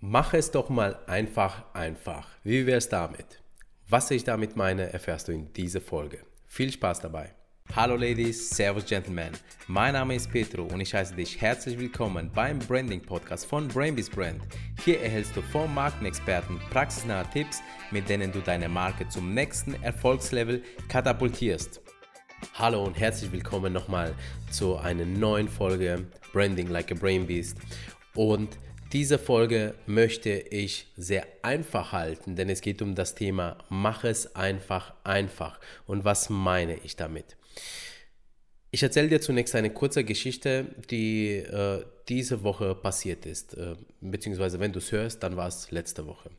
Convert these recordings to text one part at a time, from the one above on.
Mach es doch mal einfach, einfach. Wie wäre es damit? Was ich damit meine, erfährst du in dieser Folge. Viel Spaß dabei. Hallo Ladies, Servus Gentlemen. Mein Name ist Petro und ich heiße dich herzlich willkommen beim Branding Podcast von Brainbees Brand. Hier erhältst du vom Markenexperten praxisnahe Tipps, mit denen du deine Marke zum nächsten Erfolgslevel katapultierst. Hallo und herzlich willkommen nochmal zu einer neuen Folge Branding Like a Brain Beast. Und diese Folge möchte ich sehr einfach halten, denn es geht um das Thema Mach es einfach einfach. Und was meine ich damit? Ich erzähle dir zunächst eine kurze Geschichte, die äh, diese Woche passiert ist. Äh, beziehungsweise, wenn du es hörst, dann war es letzte Woche.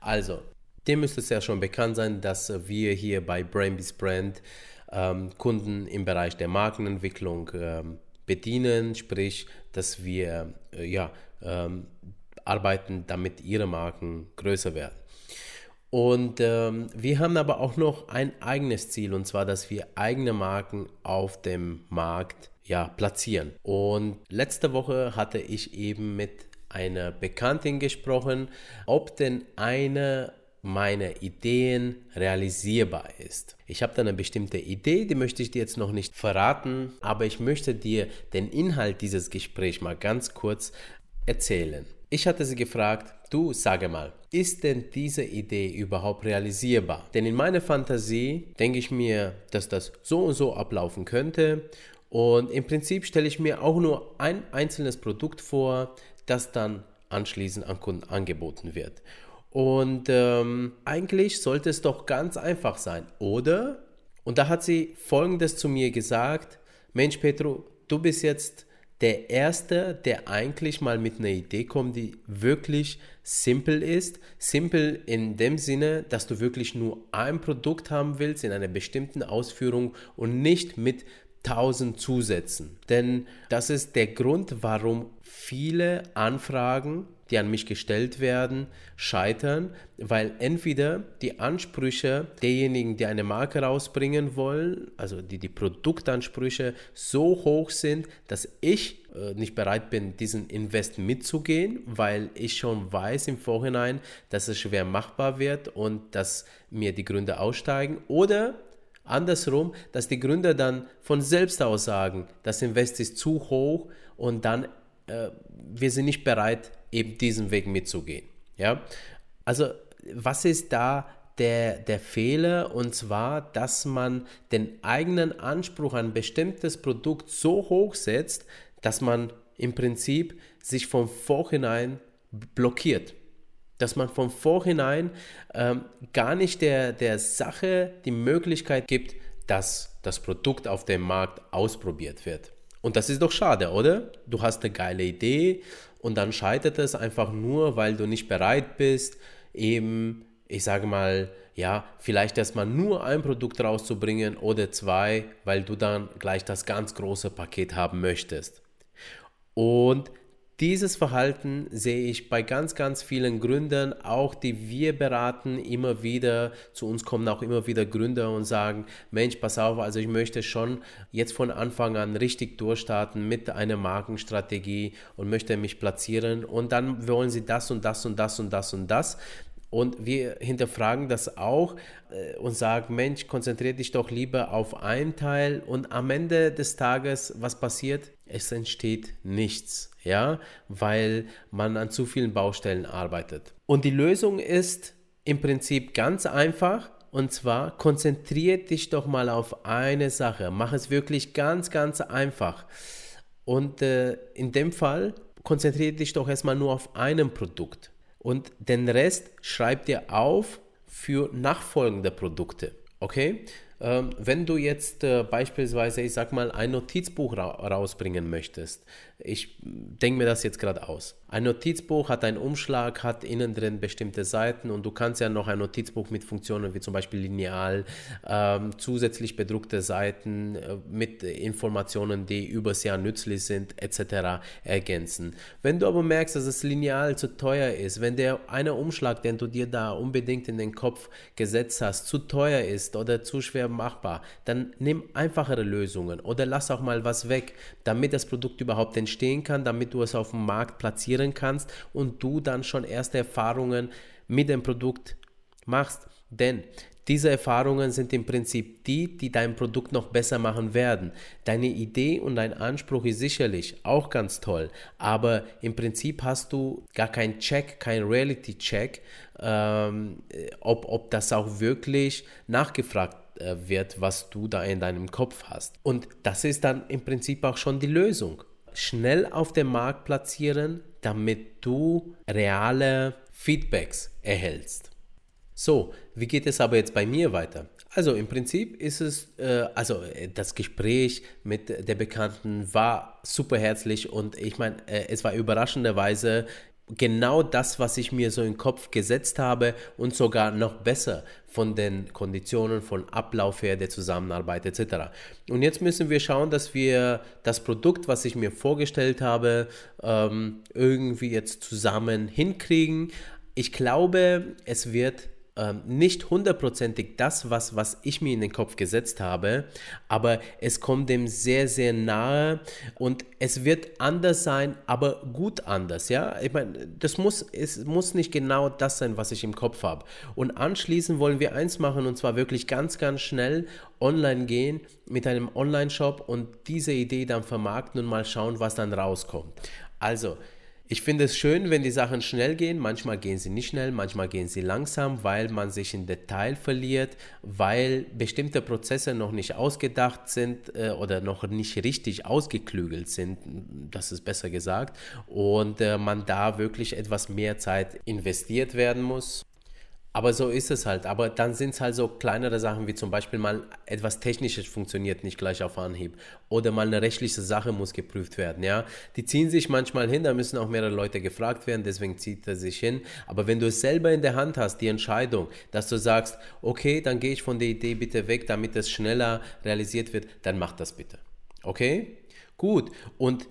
Also, dir müsste es ja schon bekannt sein, dass wir hier bei Brainbees Brand ähm, Kunden im Bereich der Markenentwicklung ähm, bedienen, sprich, dass wir äh, ja, ähm, arbeiten, damit ihre Marken größer werden. Und ähm, wir haben aber auch noch ein eigenes Ziel, und zwar, dass wir eigene Marken auf dem Markt ja, platzieren. Und letzte Woche hatte ich eben mit einer Bekanntin gesprochen, ob denn eine meiner Ideen realisierbar ist. Ich habe da eine bestimmte Idee, die möchte ich dir jetzt noch nicht verraten, aber ich möchte dir den Inhalt dieses Gesprächs mal ganz kurz erzählen. Ich hatte sie gefragt, du sage mal, ist denn diese Idee überhaupt realisierbar? Denn in meiner Fantasie denke ich mir, dass das so und so ablaufen könnte. Und im Prinzip stelle ich mir auch nur ein einzelnes Produkt vor, das dann anschließend an Kunden angeboten wird. Und ähm, eigentlich sollte es doch ganz einfach sein, oder? Und da hat sie Folgendes zu mir gesagt, Mensch Petro, du bist jetzt der Erste, der eigentlich mal mit einer Idee kommt, die wirklich simpel ist. Simpel in dem Sinne, dass du wirklich nur ein Produkt haben willst in einer bestimmten Ausführung und nicht mit tausend Zusätzen. Denn das ist der Grund, warum viele Anfragen die an mich gestellt werden, scheitern, weil entweder die Ansprüche derjenigen, die eine Marke rausbringen wollen, also die, die Produktansprüche so hoch sind, dass ich äh, nicht bereit bin, diesen Invest mitzugehen, weil ich schon weiß im Vorhinein, dass es schwer machbar wird und dass mir die Gründe aussteigen. Oder andersrum, dass die Gründer dann von selbst aus sagen, das Invest ist zu hoch und dann äh, wir sind nicht bereit, eben diesen Weg mitzugehen. Ja? Also was ist da der, der Fehler? Und zwar, dass man den eigenen Anspruch an ein bestimmtes Produkt so hoch setzt, dass man im Prinzip sich von vorhinein blockiert. Dass man von vorhinein ähm, gar nicht der, der Sache die Möglichkeit gibt, dass das Produkt auf dem Markt ausprobiert wird. Und das ist doch schade, oder? Du hast eine geile Idee und dann scheitert es einfach nur, weil du nicht bereit bist, eben, ich sage mal, ja, vielleicht erstmal nur ein Produkt rauszubringen oder zwei, weil du dann gleich das ganz große Paket haben möchtest. Und dieses Verhalten sehe ich bei ganz, ganz vielen Gründern, auch die wir beraten, immer wieder. Zu uns kommen auch immer wieder Gründer und sagen, Mensch, pass auf, also ich möchte schon jetzt von Anfang an richtig durchstarten mit einer Markenstrategie und möchte mich platzieren und dann wollen sie das und das und das und das und das. Und wir hinterfragen das auch äh, und sagen, Mensch, konzentriere dich doch lieber auf einen Teil und am Ende des Tages, was passiert? Es entsteht nichts, ja, weil man an zu vielen Baustellen arbeitet. Und die Lösung ist im Prinzip ganz einfach. Und zwar konzentriere dich doch mal auf eine Sache. Mach es wirklich ganz, ganz einfach. Und äh, in dem Fall konzentriere dich doch erstmal nur auf einem Produkt und den Rest schreib dir auf für nachfolgende Produkte. Okay? Ähm, wenn du jetzt äh, beispielsweise, ich sag mal, ein Notizbuch ra rausbringen möchtest, ich denke mir das jetzt gerade aus. Ein Notizbuch hat einen Umschlag, hat innen drin bestimmte Seiten und du kannst ja noch ein Notizbuch mit Funktionen wie zum Beispiel Lineal, ähm, zusätzlich bedruckte Seiten äh, mit Informationen, die übers Jahr nützlich sind, etc. ergänzen. Wenn du aber merkst, dass das Lineal zu teuer ist, wenn der eine Umschlag, den du dir da unbedingt in den Kopf gesetzt hast, zu teuer ist oder zu schwer machbar, dann nimm einfachere Lösungen oder lass auch mal was weg, damit das Produkt überhaupt entstehen kann, damit du es auf dem Markt platzieren kannst und du dann schon erste Erfahrungen mit dem Produkt machst. Denn diese Erfahrungen sind im Prinzip die, die dein Produkt noch besser machen werden. Deine Idee und dein Anspruch ist sicherlich auch ganz toll, aber im Prinzip hast du gar keinen Check, keinen Reality-Check, ähm, ob, ob das auch wirklich nachgefragt äh, wird, was du da in deinem Kopf hast. Und das ist dann im Prinzip auch schon die Lösung. Schnell auf dem Markt platzieren, damit du reale Feedbacks erhältst. So, wie geht es aber jetzt bei mir weiter? Also im Prinzip ist es, äh, also äh, das Gespräch mit der Bekannten war super herzlich und ich meine, äh, es war überraschenderweise genau das, was ich mir so im Kopf gesetzt habe und sogar noch besser von den Konditionen, von Ablauf her der Zusammenarbeit etc. Und jetzt müssen wir schauen, dass wir das Produkt, was ich mir vorgestellt habe, ähm, irgendwie jetzt zusammen hinkriegen. Ich glaube, es wird ähm, nicht hundertprozentig das, was, was ich mir in den Kopf gesetzt habe, aber es kommt dem sehr, sehr nahe und es wird anders sein, aber gut anders, ja. Ich meine, das muss, es muss nicht genau das sein, was ich im Kopf habe. Und anschließend wollen wir eins machen und zwar wirklich ganz, ganz schnell online gehen mit einem Online-Shop und diese Idee dann vermarkten und mal schauen, was dann rauskommt. Also, ich finde es schön, wenn die Sachen schnell gehen. Manchmal gehen sie nicht schnell, manchmal gehen sie langsam, weil man sich in Detail verliert, weil bestimmte Prozesse noch nicht ausgedacht sind äh, oder noch nicht richtig ausgeklügelt sind, das ist besser gesagt, und äh, man da wirklich etwas mehr Zeit investiert werden muss. Aber so ist es halt. Aber dann sind es halt so kleinere Sachen wie zum Beispiel mal etwas Technisches funktioniert nicht gleich auf Anhieb. Oder mal eine rechtliche Sache muss geprüft werden. Ja? Die ziehen sich manchmal hin, da müssen auch mehrere Leute gefragt werden, deswegen zieht er sich hin. Aber wenn du es selber in der Hand hast, die Entscheidung, dass du sagst, okay, dann gehe ich von der Idee bitte weg, damit es schneller realisiert wird, dann mach das bitte. Okay? Gut. Und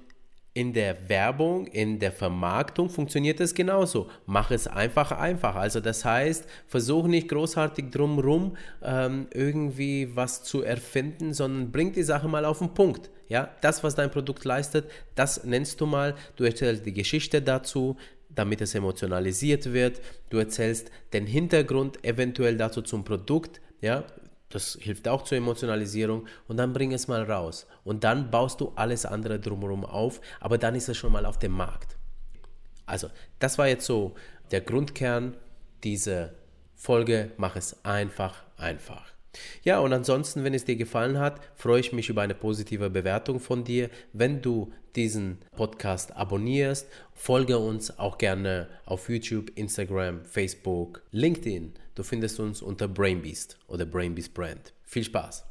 in der Werbung, in der Vermarktung funktioniert es genauso. Mach es einfach einfach. Also das heißt, versuch nicht großartig drumherum ähm, irgendwie was zu erfinden, sondern bring die Sache mal auf den Punkt. Ja, das, was dein Produkt leistet, das nennst du mal. Du erzählst die Geschichte dazu, damit es emotionalisiert wird. Du erzählst den Hintergrund eventuell dazu zum Produkt. Ja, das hilft auch zur Emotionalisierung und dann bring es mal raus. Und dann baust du alles andere drumherum auf, aber dann ist es schon mal auf dem Markt. Also, das war jetzt so der Grundkern dieser Folge. Mach es einfach, einfach. Ja, und ansonsten, wenn es dir gefallen hat, freue ich mich über eine positive Bewertung von dir. Wenn du diesen Podcast abonnierst, folge uns auch gerne auf YouTube, Instagram, Facebook, LinkedIn. Du findest uns unter Brainbeast oder Brainbeast Brand. Viel Spaß!